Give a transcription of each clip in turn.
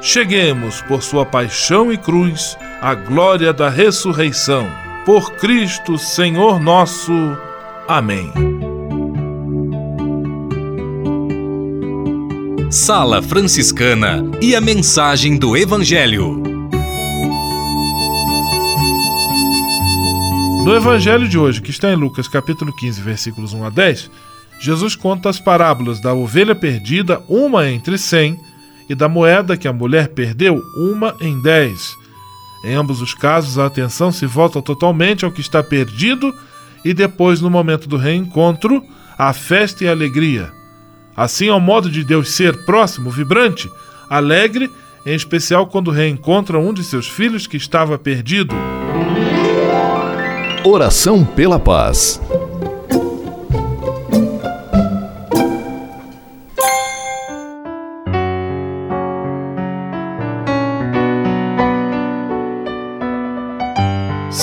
cheguemos, por sua paixão e cruz, à glória da ressurreição. Por Cristo, Senhor nosso. Amém. Sala Franciscana e a mensagem do Evangelho. No Evangelho de hoje, que está em Lucas capítulo 15, versículos 1 a 10, Jesus conta as parábolas da ovelha perdida, uma entre cem, e da moeda que a mulher perdeu, uma em dez. Em ambos os casos, a atenção se volta totalmente ao que está perdido e depois, no momento do reencontro, a festa e alegria. Assim, ao modo de Deus ser próximo, vibrante, alegre, em especial quando reencontra um de seus filhos que estava perdido. Oração pela paz.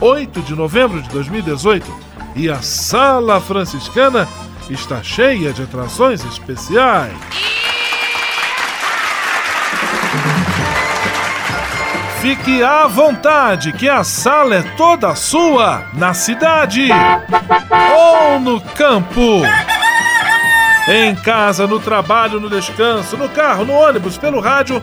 8 de novembro de 2018 e a Sala Franciscana está cheia de atrações especiais. Fique à vontade, que a sala é toda sua, na cidade ou no campo. Em casa, no trabalho, no descanso, no carro, no ônibus, pelo rádio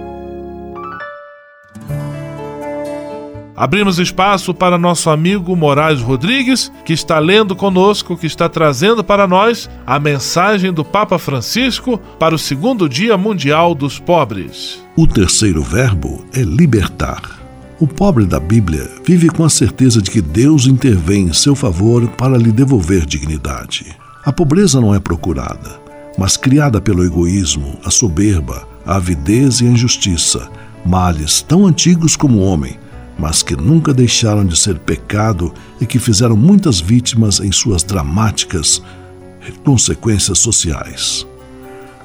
Abrimos espaço para nosso amigo Moraes Rodrigues, que está lendo conosco, que está trazendo para nós a mensagem do Papa Francisco para o segundo Dia Mundial dos Pobres. O terceiro verbo é libertar. O pobre da Bíblia vive com a certeza de que Deus intervém em seu favor para lhe devolver dignidade. A pobreza não é procurada, mas criada pelo egoísmo, a soberba, a avidez e a injustiça, males tão antigos como o homem mas que nunca deixaram de ser pecado e que fizeram muitas vítimas em suas dramáticas consequências sociais.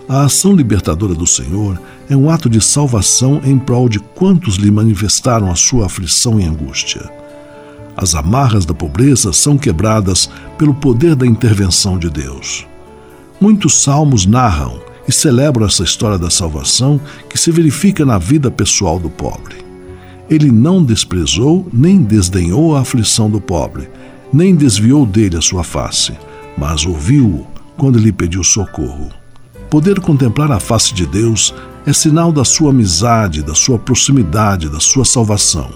A ação libertadora do Senhor é um ato de salvação em prol de quantos lhe manifestaram a sua aflição e angústia. As amarras da pobreza são quebradas pelo poder da intervenção de Deus. Muitos salmos narram e celebram essa história da salvação que se verifica na vida pessoal do pobre. Ele não desprezou nem desdenhou a aflição do pobre, nem desviou dele a sua face, mas ouviu-o quando lhe pediu socorro. Poder contemplar a face de Deus é sinal da sua amizade, da sua proximidade, da sua salvação.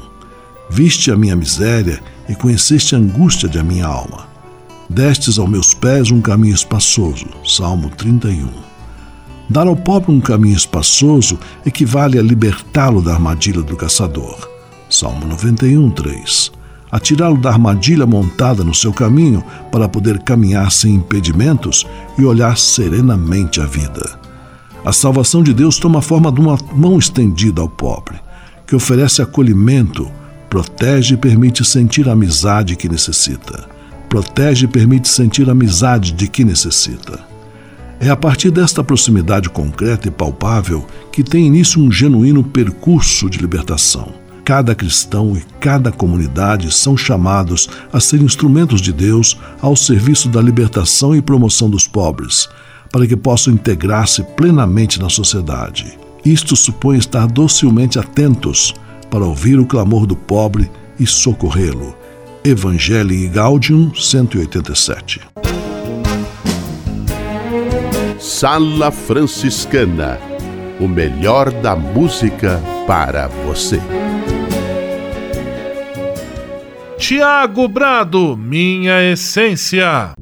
Viste a minha miséria e conheceste a angústia de minha alma. Destes aos meus pés um caminho espaçoso. Salmo 31. Dar ao pobre um caminho espaçoso equivale a libertá-lo da armadilha do caçador. Salmo 91, 3. A tirá-lo da armadilha montada no seu caminho para poder caminhar sem impedimentos e olhar serenamente a vida. A salvação de Deus toma a forma de uma mão estendida ao pobre, que oferece acolhimento, protege e permite sentir a amizade que necessita. Protege e permite sentir a amizade de que necessita. É a partir desta proximidade concreta e palpável que tem início um genuíno percurso de libertação. Cada cristão e cada comunidade são chamados a ser instrumentos de Deus ao serviço da libertação e promoção dos pobres, para que possam integrar-se plenamente na sociedade. Isto supõe estar docilmente atentos para ouvir o clamor do pobre e socorrê-lo. Evangelii Gaudium 187 Sala Franciscana o melhor da música para você. Tiago Brado, minha essência.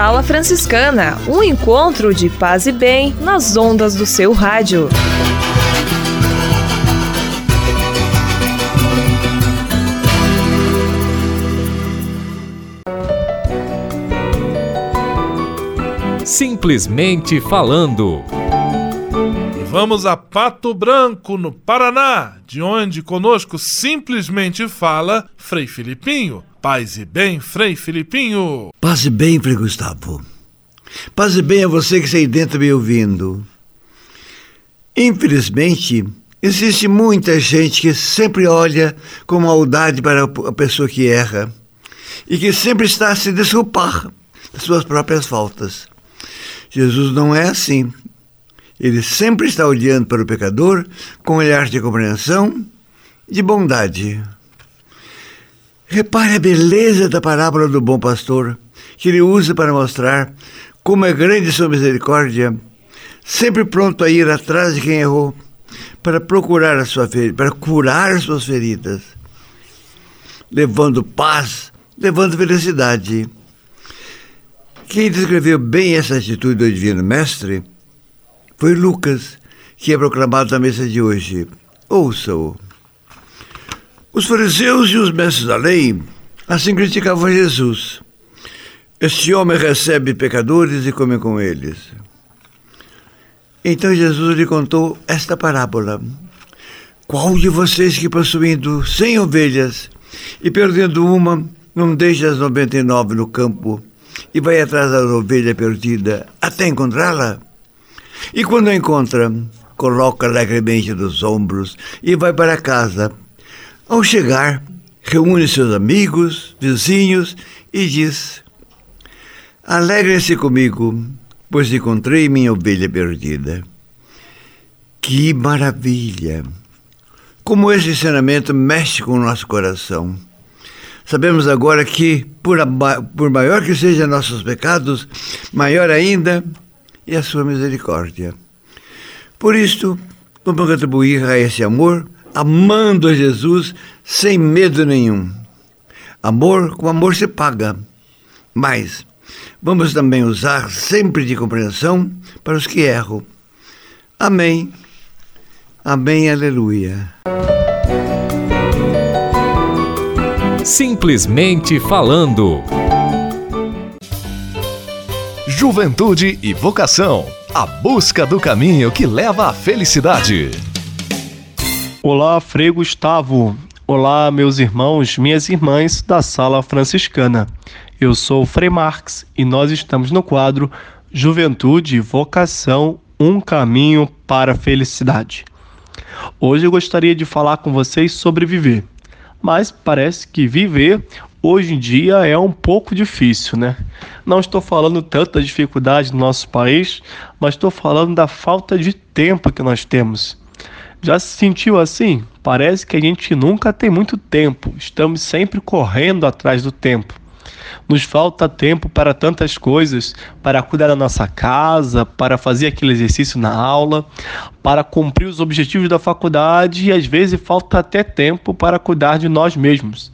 Sala Franciscana, um encontro de paz e bem nas ondas do seu rádio. Simplesmente falando. E vamos a Pato Branco, no Paraná, de onde conosco simplesmente fala Frei Filipinho. Paz e bem, Frei Filipinho. Paz e bem, Frei Gustavo. Paz e bem a você que está aí dentro me ouvindo. Infelizmente, existe muita gente que sempre olha com maldade para a pessoa que erra e que sempre está a se desculpar das suas próprias faltas. Jesus não é assim. Ele sempre está olhando para o pecador com um olhar de compreensão e de bondade. Repare a beleza da parábola do bom pastor, que ele usa para mostrar como é grande sua misericórdia, sempre pronto a ir atrás de quem errou, para procurar a sua para curar as suas feridas, levando paz, levando felicidade. Quem descreveu bem essa atitude do Divino Mestre foi Lucas, que é proclamado na mesa de hoje. Ouça-o. Os fariseus e os mestres da lei assim criticavam Jesus. Este homem recebe pecadores e come com eles. Então Jesus lhe contou esta parábola. Qual de vocês que possuindo cem ovelhas e perdendo uma, não deixa as noventa e nove no campo e vai atrás da ovelha perdida até encontrá-la? E quando a encontra, coloca alegremente nos ombros e vai para casa. Ao chegar, reúne seus amigos, vizinhos e diz: Alegrem-se comigo, pois encontrei minha ovelha perdida. Que maravilha! Como esse ensinamento mexe com o nosso coração. Sabemos agora que, por, por maior que sejam nossos pecados, maior ainda é a sua misericórdia. Por isto, vamos contribuir a esse amor, amando a Jesus sem medo nenhum. Amor com amor se paga, mas Vamos também usar sempre de compreensão para os que erram. Amém. Amém, aleluia. Simplesmente falando. Juventude e vocação. A busca do caminho que leva à felicidade. Olá, Frei Gustavo. Olá, meus irmãos, minhas irmãs da Sala Franciscana. Eu sou o Frei Marx e nós estamos no quadro Juventude Vocação Um Caminho para a Felicidade. Hoje eu gostaria de falar com vocês sobre viver, mas parece que viver hoje em dia é um pouco difícil, né? Não estou falando tanto da dificuldade no nosso país, mas estou falando da falta de tempo que nós temos. Já se sentiu assim? Parece que a gente nunca tem muito tempo, estamos sempre correndo atrás do tempo. Nos falta tempo para tantas coisas, para cuidar da nossa casa, para fazer aquele exercício na aula, para cumprir os objetivos da faculdade e às vezes falta até tempo para cuidar de nós mesmos.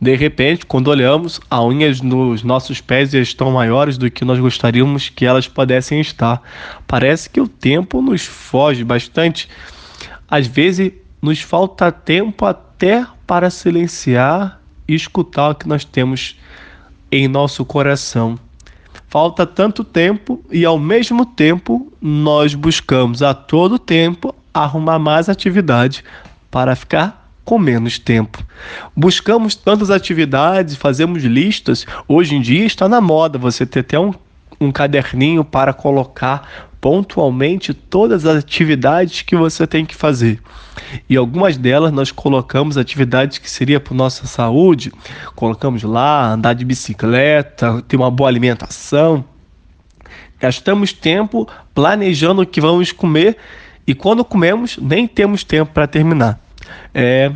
De repente, quando olhamos, as unhas nos nossos pés estão maiores do que nós gostaríamos que elas pudessem estar. Parece que o tempo nos foge bastante. Às vezes, nos falta tempo até para silenciar e escutar o que nós temos em nosso coração. Falta tanto tempo e, ao mesmo tempo, nós buscamos a todo tempo arrumar mais atividade para ficar com menos tempo. Buscamos tantas atividades, fazemos listas. Hoje em dia está na moda você ter até um, um caderninho para colocar pontualmente todas as atividades que você tem que fazer. E algumas delas nós colocamos atividades que seria para nossa saúde, colocamos lá andar de bicicleta, ter uma boa alimentação. Gastamos tempo planejando o que vamos comer e quando comemos nem temos tempo para terminar. É,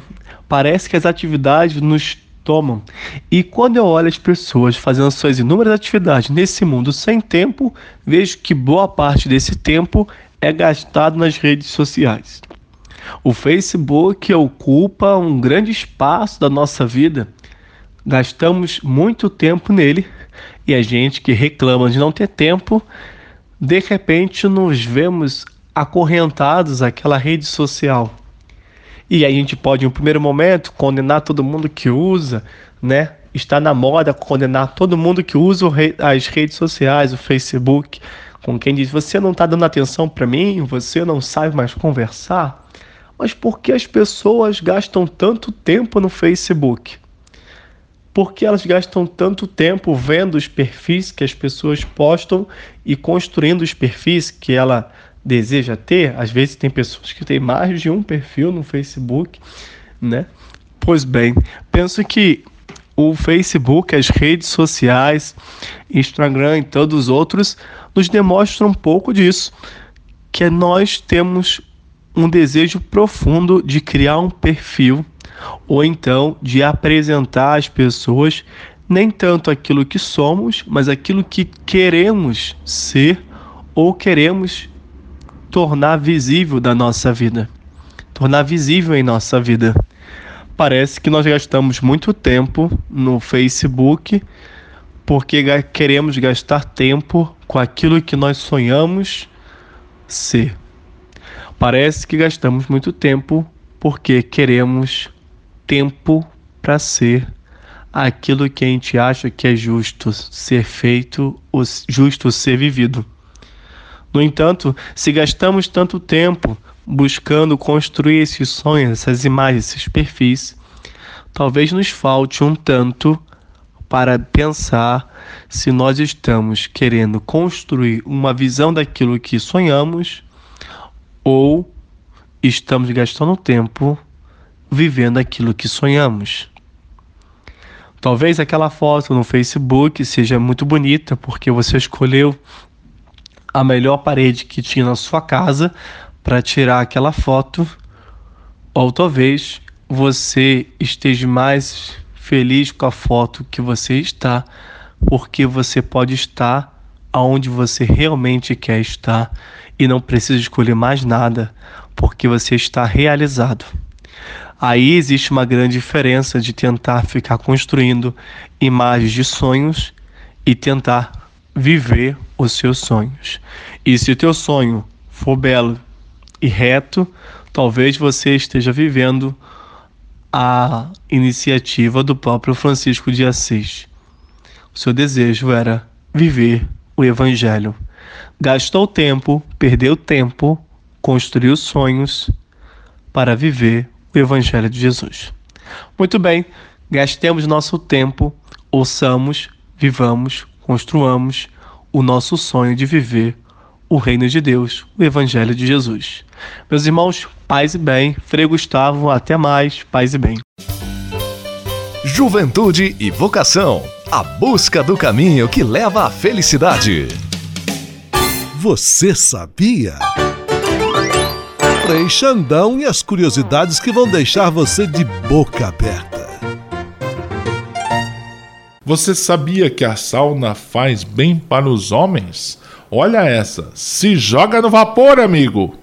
parece que as atividades nos tomam. E quando eu olho as pessoas fazendo suas inúmeras atividades nesse mundo sem tempo, vejo que boa parte desse tempo é gastado nas redes sociais. O Facebook ocupa um grande espaço da nossa vida. Gastamos muito tempo nele e a gente que reclama de não ter tempo, de repente nos vemos acorrentados àquela rede social. E aí a gente pode, em um primeiro momento, condenar todo mundo que usa, né? Está na moda condenar todo mundo que usa as redes sociais, o Facebook, com quem diz: você não está dando atenção para mim, você não sabe mais conversar. Mas por que as pessoas gastam tanto tempo no Facebook? Por que elas gastam tanto tempo vendo os perfis que as pessoas postam e construindo os perfis que ela deseja ter, às vezes tem pessoas que têm mais de um perfil no Facebook, né? Pois bem, penso que o Facebook, as redes sociais, Instagram e todos os outros nos demonstram um pouco disso, que nós temos um desejo profundo de criar um perfil ou então de apresentar às pessoas nem tanto aquilo que somos, mas aquilo que queremos ser ou queremos tornar visível da nossa vida, tornar visível em nossa vida. Parece que nós gastamos muito tempo no Facebook porque queremos gastar tempo com aquilo que nós sonhamos ser. Parece que gastamos muito tempo porque queremos tempo para ser aquilo que a gente acha que é justo ser feito justo ser vivido. No entanto, se gastamos tanto tempo buscando construir esses sonhos, essas imagens, esses perfis, talvez nos falte um tanto para pensar se nós estamos querendo construir uma visão daquilo que sonhamos ou estamos gastando tempo vivendo aquilo que sonhamos. Talvez aquela foto no Facebook seja muito bonita porque você escolheu a melhor parede que tinha na sua casa para tirar aquela foto, ou talvez você esteja mais feliz com a foto que você está, porque você pode estar aonde você realmente quer estar e não precisa escolher mais nada, porque você está realizado. Aí existe uma grande diferença de tentar ficar construindo imagens de sonhos e tentar viver os seus sonhos. E se o teu sonho for belo e reto, talvez você esteja vivendo a iniciativa do próprio Francisco de Assis. O seu desejo era viver o Evangelho. Gastou tempo, perdeu tempo, construiu sonhos para viver o Evangelho de Jesus. Muito bem, gastemos nosso tempo, ouçamos, vivamos, construamos o nosso sonho de viver o reino de Deus, o Evangelho de Jesus. Meus irmãos, paz e bem. Frei Gustavo, até mais. Paz e bem. Juventude e vocação. A busca do caminho que leva à felicidade. Você sabia? Frei Xandão e as curiosidades que vão deixar você de boca aberta. Você sabia que a sauna faz bem para os homens? Olha essa, se joga no vapor, amigo!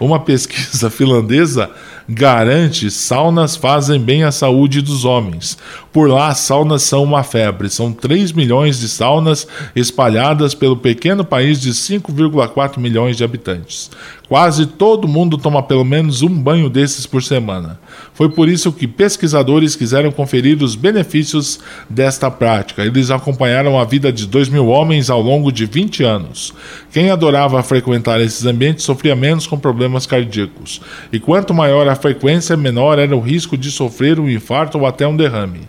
Uma pesquisa finlandesa garante saunas fazem bem à saúde dos homens. Por lá, saunas são uma febre. São 3 milhões de saunas espalhadas pelo pequeno país de 5,4 milhões de habitantes. Quase todo mundo toma pelo menos um banho desses por semana. Foi por isso que pesquisadores quiseram conferir os benefícios desta prática. Eles acompanharam a vida de 2 mil homens ao longo de 20 anos. Quem adorava frequentar esses ambientes sofria menos com problemas cardíacos. E quanto maior a frequência, menor era o risco de sofrer um infarto ou até um derrame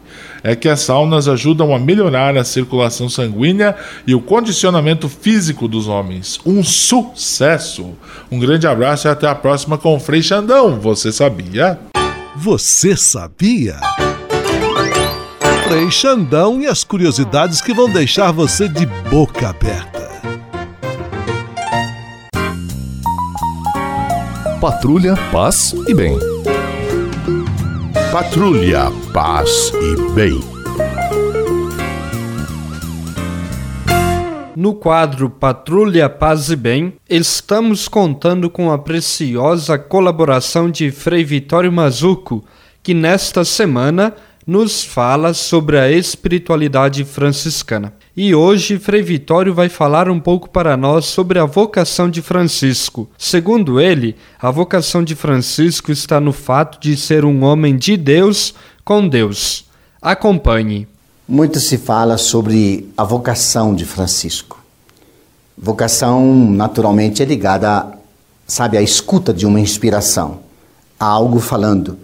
é que as saunas ajudam a melhorar a circulação sanguínea e o condicionamento físico dos homens. Um sucesso! Um grande abraço e até a próxima com o Frei Xandão. Você sabia? Você sabia? Frei Xandão e as curiosidades que vão deixar você de boca aberta. Patrulha, paz e bem. Patrulha, paz e bem. No quadro Patrulha Paz e Bem, estamos contando com a preciosa colaboração de Frei Vitório Mazuco, que nesta semana nos fala sobre a espiritualidade franciscana. E hoje Frei Vitório vai falar um pouco para nós sobre a vocação de Francisco. Segundo ele, a vocação de Francisco está no fato de ser um homem de Deus com Deus. Acompanhe. Muito se fala sobre a vocação de Francisco. Vocação, naturalmente, é ligada, sabe, à escuta de uma inspiração, a algo falando,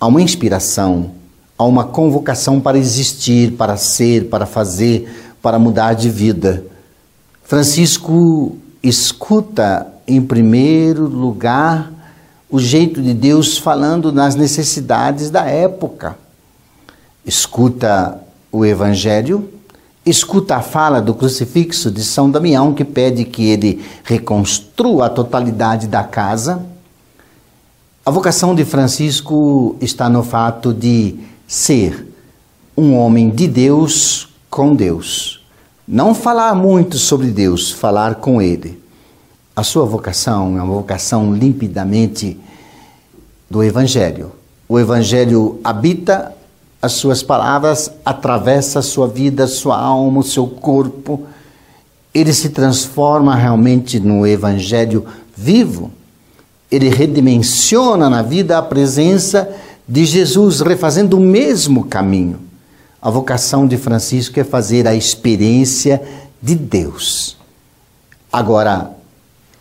a uma inspiração a uma convocação para existir, para ser, para fazer, para mudar de vida. Francisco escuta, em primeiro lugar, o jeito de Deus falando nas necessidades da época. Escuta o Evangelho, escuta a fala do crucifixo de São Damião, que pede que ele reconstrua a totalidade da casa. A vocação de Francisco está no fato de ser um homem de Deus com Deus. Não falar muito sobre Deus, falar com Ele. A sua vocação é uma vocação limpidamente do Evangelho. O Evangelho habita as suas palavras, atravessa a sua vida, sua alma, o seu corpo. Ele se transforma realmente no Evangelho vivo. Ele redimensiona na vida a presença de Jesus refazendo o mesmo caminho. A vocação de Francisco é fazer a experiência de Deus. Agora,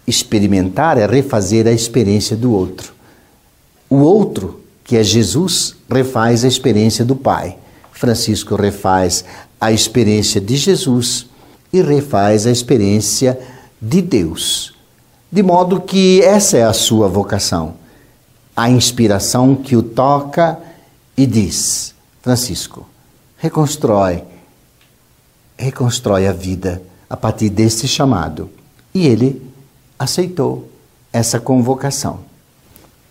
experimentar é refazer a experiência do outro. O outro, que é Jesus, refaz a experiência do Pai. Francisco refaz a experiência de Jesus e refaz a experiência de Deus. De modo que essa é a sua vocação a inspiração que o toca e diz: Francisco, reconstrói, reconstrói a vida a partir desse chamado. E ele aceitou essa convocação.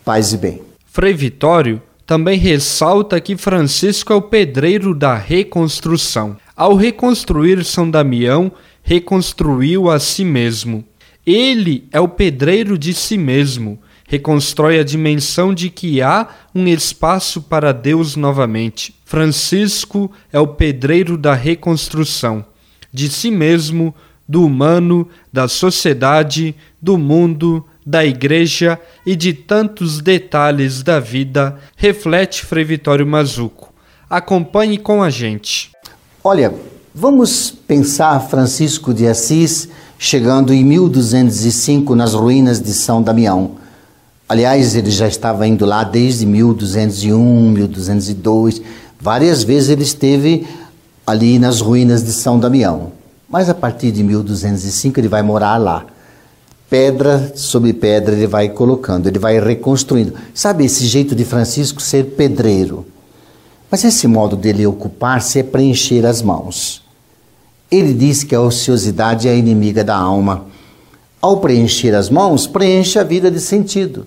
Paz e bem. Frei Vitório também ressalta que Francisco é o pedreiro da reconstrução. Ao reconstruir São Damião, reconstruiu a si mesmo. Ele é o pedreiro de si mesmo reconstrói a dimensão de que há um espaço para Deus novamente. Francisco é o pedreiro da reconstrução. de si mesmo, do humano, da sociedade, do mundo, da igreja e de tantos detalhes da vida, reflete Frei Vitório Mazuco. Acompanhe com a gente. Olha, vamos pensar Francisco de Assis chegando em 1205 nas ruínas de São Damião. Aliás, ele já estava indo lá desde 1201, 1202. Várias vezes ele esteve ali nas ruínas de São Damião. Mas a partir de 1205 ele vai morar lá. Pedra sobre pedra ele vai colocando, ele vai reconstruindo. Sabe esse jeito de Francisco ser pedreiro? Mas esse modo dele ocupar-se é preencher as mãos. Ele diz que a ociosidade é a inimiga da alma. Ao preencher as mãos, preenche a vida de sentido.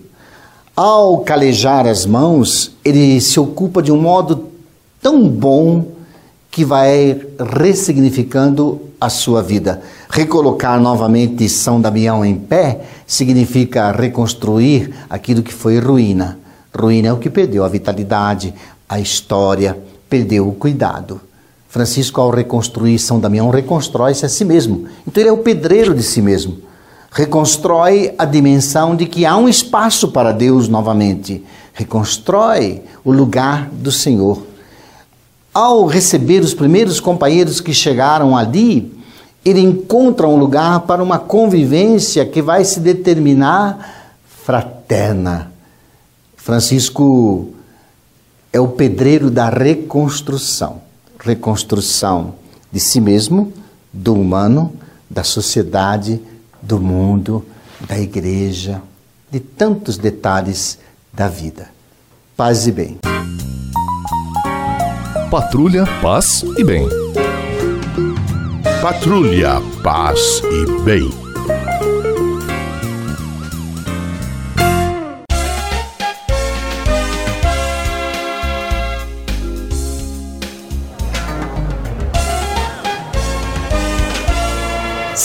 Ao calejar as mãos, ele se ocupa de um modo tão bom que vai ressignificando a sua vida. Recolocar novamente São Damião em pé significa reconstruir aquilo que foi ruína. Ruína é o que perdeu a vitalidade, a história, perdeu o cuidado. Francisco, ao reconstruir São Damião, reconstrói-se a si mesmo. Então, ele é o pedreiro de si mesmo. Reconstrói a dimensão de que há um espaço para Deus novamente. Reconstrói o lugar do Senhor. Ao receber os primeiros companheiros que chegaram ali, ele encontra um lugar para uma convivência que vai se determinar fraterna. Francisco é o pedreiro da reconstrução reconstrução de si mesmo, do humano, da sociedade, do mundo, da igreja, de tantos detalhes da vida. Paz e bem. Patrulha, paz e bem. Patrulha, paz e bem.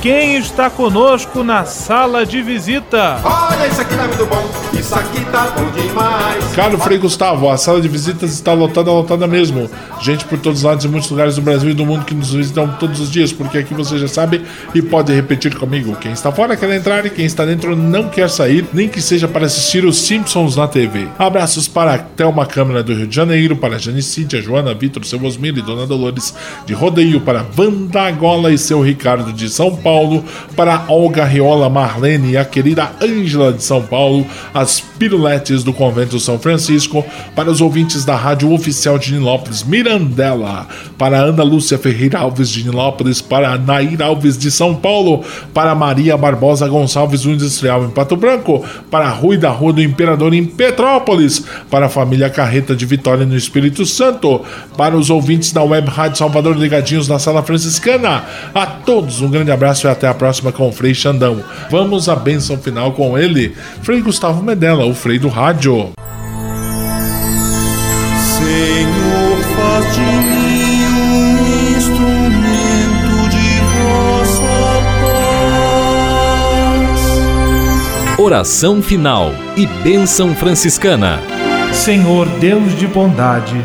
quem está conosco na sala de visita. Olha, isso aqui tá muito bom, isso aqui tá bom demais. Caro Frei Gustavo, a sala de visitas está lotada, lotada mesmo. Gente por todos os lados e muitos lugares do Brasil e do mundo que nos visitam todos os dias, porque aqui você já sabe e pode repetir comigo. Quem está fora quer entrar e quem está dentro não quer sair, nem que seja para assistir os Simpsons na TV. Abraços para Thelma Câmara do Rio de Janeiro, para Janicídia, Joana, Vitor, seu Osmir e Dona Dolores de Rodeio, para Vanda Gola e seu Ricardo de São Paulo. Paulo, para Olga Riola Marlene e a querida Ângela de São Paulo, as piruletes do Convento São Francisco, para os ouvintes da Rádio Oficial de Nilópolis, Mirandela, para Ana Lúcia Ferreira Alves de Nilópolis, para Nair Alves de São Paulo, para Maria Barbosa Gonçalves do Industrial em Pato Branco, para Rui da Rua do Imperador em Petrópolis, para a família Carreta de Vitória no Espírito Santo, para os ouvintes da Web Rádio Salvador ligadinhos na Sala Franciscana, a todos um grande abraço e até a próxima com o Frei Xandão. Vamos à bênção final com ele, Frei Gustavo Medella, o Frei do Rádio. Senhor, faz de mim um instrumento de vossa paz. Oração final e bênção franciscana. Senhor Deus de bondade,